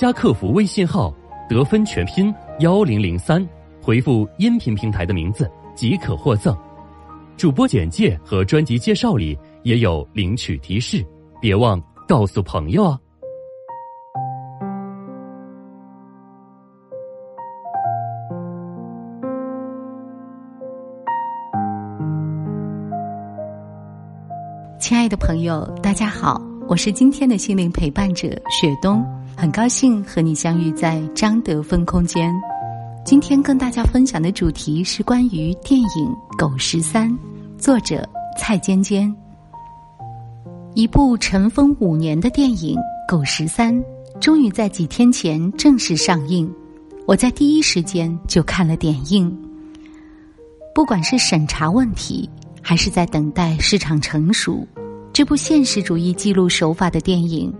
加客服微信号“得分全拼幺零零三”，回复音频平台的名字即可获赠。主播简介和专辑介绍里也有领取提示，别忘告诉朋友啊！亲爱的朋友，大家好。我是今天的心灵陪伴者雪冬，很高兴和你相遇在张德芬空间。今天跟大家分享的主题是关于电影《狗十三》，作者蔡尖尖。一部尘封五年的电影《狗十三》终于在几天前正式上映，我在第一时间就看了点映。不管是审查问题，还是在等待市场成熟。这部现实主义记录手法的电影，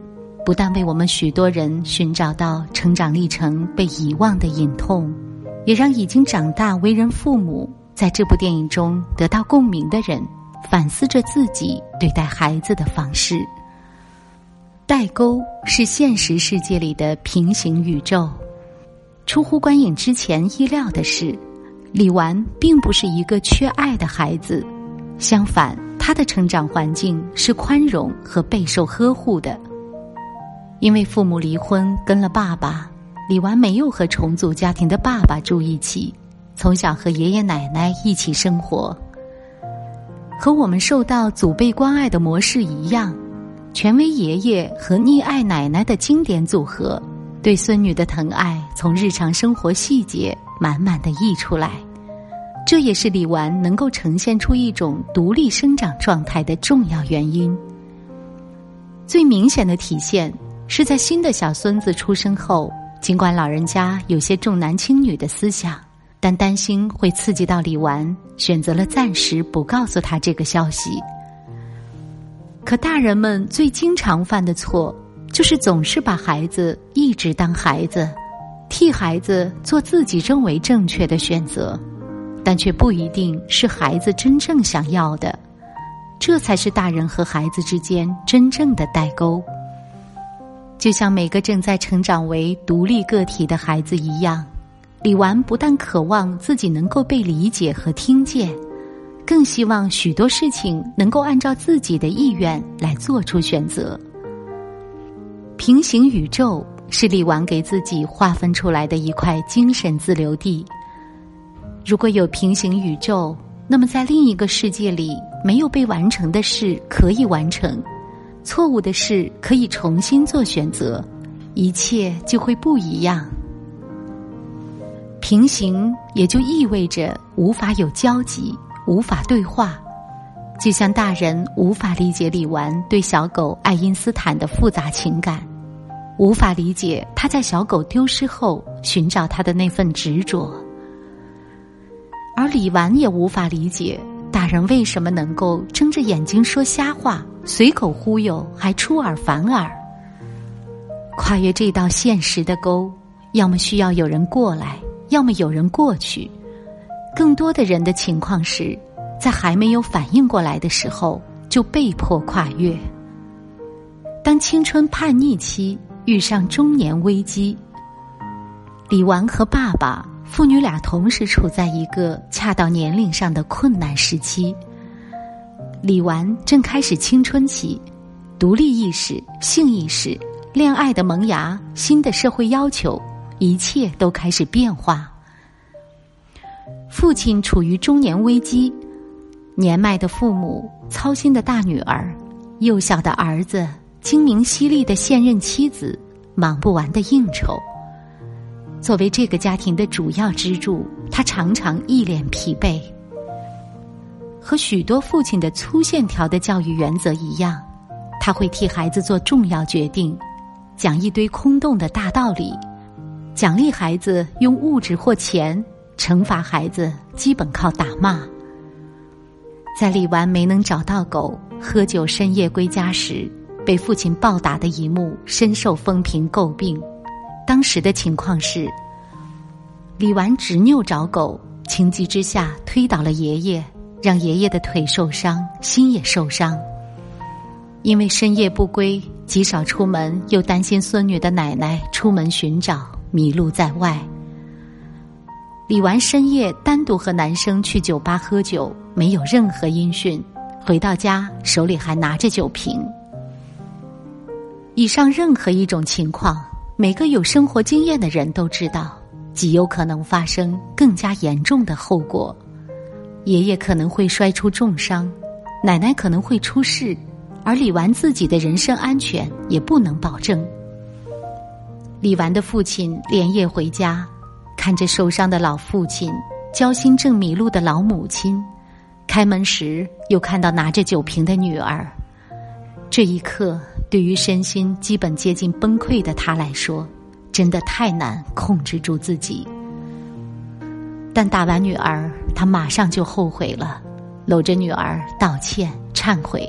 不但为我们许多人寻找到成长历程被遗忘的隐痛，也让已经长大为人父母在这部电影中得到共鸣的人反思着自己对待孩子的方式。代沟是现实世界里的平行宇宙。出乎观影之前意料的是，李纨并不是一个缺爱的孩子，相反。他的成长环境是宽容和备受呵护的，因为父母离婚跟了爸爸，李纨没有和重组家庭的爸爸住一起，从小和爷爷奶奶一起生活。和我们受到祖辈关爱的模式一样，权威爷爷和溺爱奶奶的经典组合，对孙女的疼爱从日常生活细节满满的溢出来。这也是李纨能够呈现出一种独立生长状态的重要原因。最明显的体现是在新的小孙子出生后，尽管老人家有些重男轻女的思想，但担心会刺激到李纨，选择了暂时不告诉他这个消息。可大人们最经常犯的错，就是总是把孩子一直当孩子，替孩子做自己认为正确的选择。但却不一定是孩子真正想要的，这才是大人和孩子之间真正的代沟。就像每个正在成长为独立个体的孩子一样，李纨不但渴望自己能够被理解和听见，更希望许多事情能够按照自己的意愿来做出选择。平行宇宙是李纨给自己划分出来的一块精神自留地。如果有平行宇宙，那么在另一个世界里，没有被完成的事可以完成，错误的事可以重新做选择，一切就会不一样。平行也就意味着无法有交集，无法对话，就像大人无法理解李纨对小狗爱因斯坦的复杂情感，无法理解他在小狗丢失后寻找他的那份执着。而李纨也无法理解大人为什么能够睁着眼睛说瞎话、随口忽悠，还出尔反尔。跨越这道现实的沟，要么需要有人过来，要么有人过去。更多的人的情况是，在还没有反应过来的时候就被迫跨越。当青春叛逆期遇上中年危机，李纨和爸爸。父女俩同时处在一个恰到年龄上的困难时期。李纨正开始青春期，独立意识、性意识、恋爱的萌芽、新的社会要求，一切都开始变化。父亲处于中年危机，年迈的父母、操心的大女儿、幼小的儿子、精明犀利的现任妻子、忙不完的应酬。作为这个家庭的主要支柱，他常常一脸疲惫。和许多父亲的粗线条的教育原则一样，他会替孩子做重要决定，讲一堆空洞的大道理，奖励孩子用物质或钱，惩罚孩子基本靠打骂。在李纨没能找到狗，喝酒深夜归家时，被父亲暴打的一幕深受风评诟病。当时的情况是，李纨执拗找狗，情急之下推倒了爷爷，让爷爷的腿受伤，心也受伤。因为深夜不归，极少出门，又担心孙女的奶奶出门寻找迷路在外。李纨深夜单独和男生去酒吧喝酒，没有任何音讯。回到家，手里还拿着酒瓶。以上任何一种情况，每个有生活经验的人都知道，极有可能发生更加严重的后果。爷爷可能会摔出重伤，奶奶可能会出事。而李纨自己的人身安全也不能保证。李纨的父亲连夜回家，看着受伤的老父亲，焦心正迷路的老母亲，开门时又看到拿着酒瓶的女儿。这一刻，对于身心基本接近崩溃的他来说，真的太难控制住自己。但打完女儿，他马上就后悔了，搂着女儿道歉忏悔。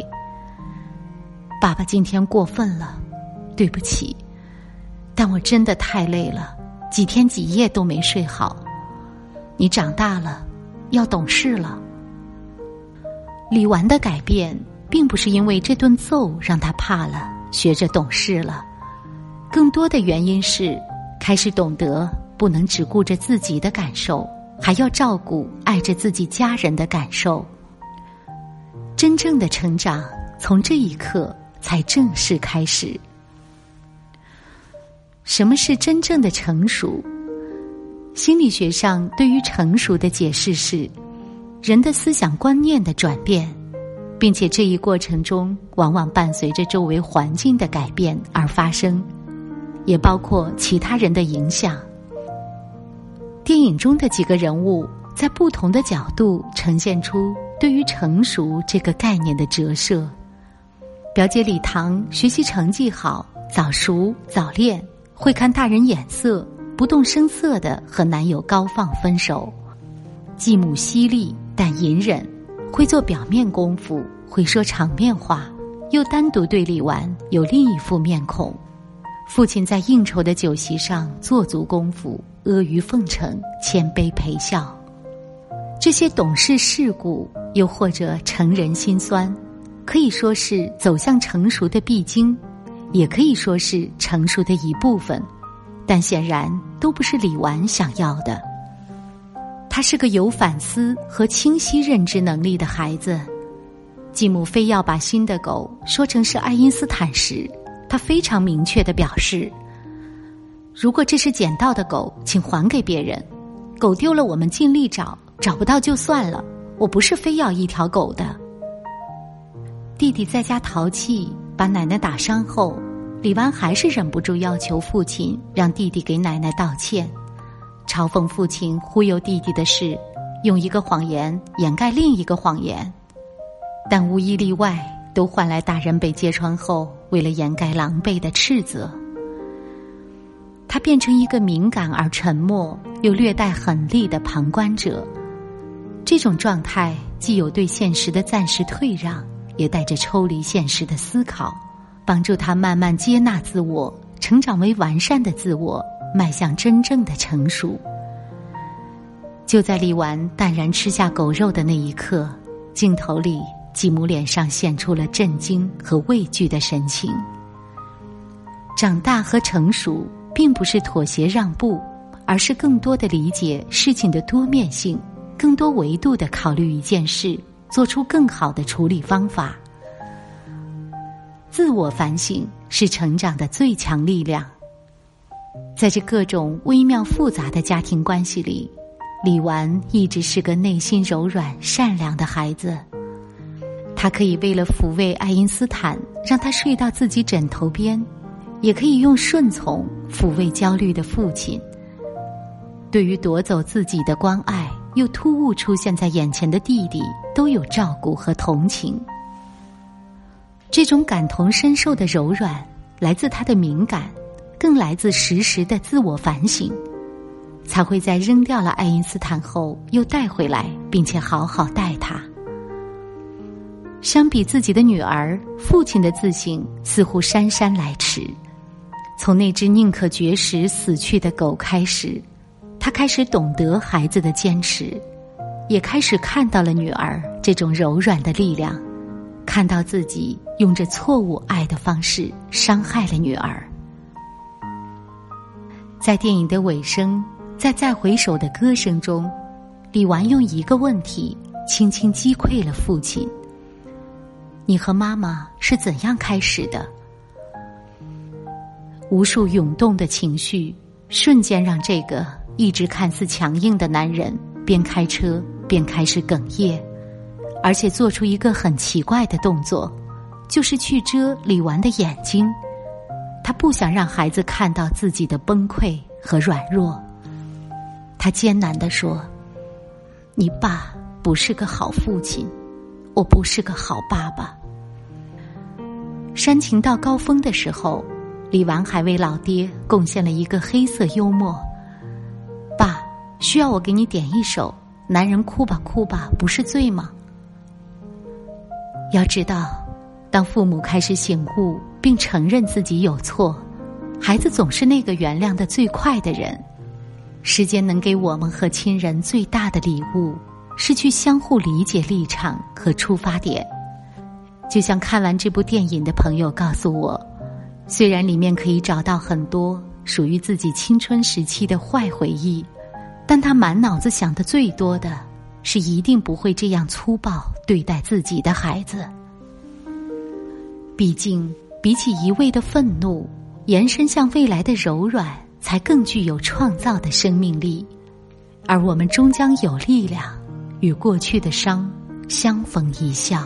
爸爸今天过分了，对不起，但我真的太累了，几天几夜都没睡好。你长大了，要懂事了。李纨的改变，并不是因为这顿揍让他怕了，学着懂事了，更多的原因是开始懂得不能只顾着自己的感受，还要照顾爱着自己家人的感受。真正的成长，从这一刻。才正式开始。什么是真正的成熟？心理学上对于成熟的解释是，人的思想观念的转变，并且这一过程中往往伴随着周围环境的改变而发生，也包括其他人的影响。电影中的几个人物在不同的角度呈现出对于成熟这个概念的折射。表姐李唐学习成绩好，早熟早恋，会看大人眼色，不动声色的和男友高放分手。继母犀利但隐忍，会做表面功夫，会说场面话，又单独对李纨有另一副面孔。父亲在应酬的酒席上做足功夫，阿谀奉承，谦卑陪笑。这些懂事世故，又或者成人心酸。可以说是走向成熟的必经，也可以说是成熟的一部分，但显然都不是李纨想要的。他是个有反思和清晰认知能力的孩子。继母非要把新的狗说成是爱因斯坦时，他非常明确的表示：“如果这是捡到的狗，请还给别人。狗丢了，我们尽力找，找不到就算了。我不是非要一条狗的。”弟弟在家淘气，把奶奶打伤后，李纨还是忍不住要求父亲让弟弟给奶奶道歉，嘲讽父亲忽悠弟弟的事，用一个谎言掩盖另一个谎言，但无一例外都换来大人被揭穿后为了掩盖狼狈的斥责。他变成一个敏感而沉默又略带狠厉的旁观者，这种状态既有对现实的暂时退让。也带着抽离现实的思考，帮助他慢慢接纳自我，成长为完善的自我，迈向真正的成熟。就在李纨淡然吃下狗肉的那一刻，镜头里继母脸上现出了震惊和畏惧的神情。长大和成熟，并不是妥协让步，而是更多的理解事情的多面性，更多维度的考虑一件事。做出更好的处理方法。自我反省是成长的最强力量。在这各种微妙复杂的家庭关系里，李纨一直是个内心柔软、善良的孩子。他可以为了抚慰爱因斯坦，让他睡到自己枕头边，也可以用顺从抚慰焦虑的父亲。对于夺走自己的关爱。又突兀出现在眼前的弟弟，都有照顾和同情。这种感同身受的柔软，来自他的敏感，更来自实时的自我反省，才会在扔掉了爱因斯坦后又带回来，并且好好待他。相比自己的女儿，父亲的自信似乎姗姗来迟。从那只宁可绝食死去的狗开始，他开始懂得孩子的坚持，也开始看到了女儿这种柔软的力量，看到自己用着错误爱的方式伤害了女儿。在电影的尾声，在再回首的歌声中，李纨用一个问题轻轻击溃了父亲：“你和妈妈是怎样开始的？”无数涌动的情绪，瞬间让这个一直看似强硬的男人边开车边开始哽咽，而且做出一个很奇怪的动作，就是去遮李纨的眼睛。他不想让孩子看到自己的崩溃和软弱。他艰难地说：“你爸不是个好父亲，我不是个好爸爸。”煽情到高峰的时候，李纨还为老爹贡献了一个黑色幽默：“爸，需要我给你点一首《男人哭吧哭吧不是罪》吗？”要知道。当父母开始醒悟并承认自己有错，孩子总是那个原谅的最快的人。时间能给我们和亲人最大的礼物，是去相互理解立场和出发点。就像看完这部电影的朋友告诉我，虽然里面可以找到很多属于自己青春时期的坏回忆，但他满脑子想的最多的是一定不会这样粗暴对待自己的孩子。毕竟，比起一味的愤怒，延伸向未来的柔软，才更具有创造的生命力。而我们终将有力量，与过去的伤相逢一笑。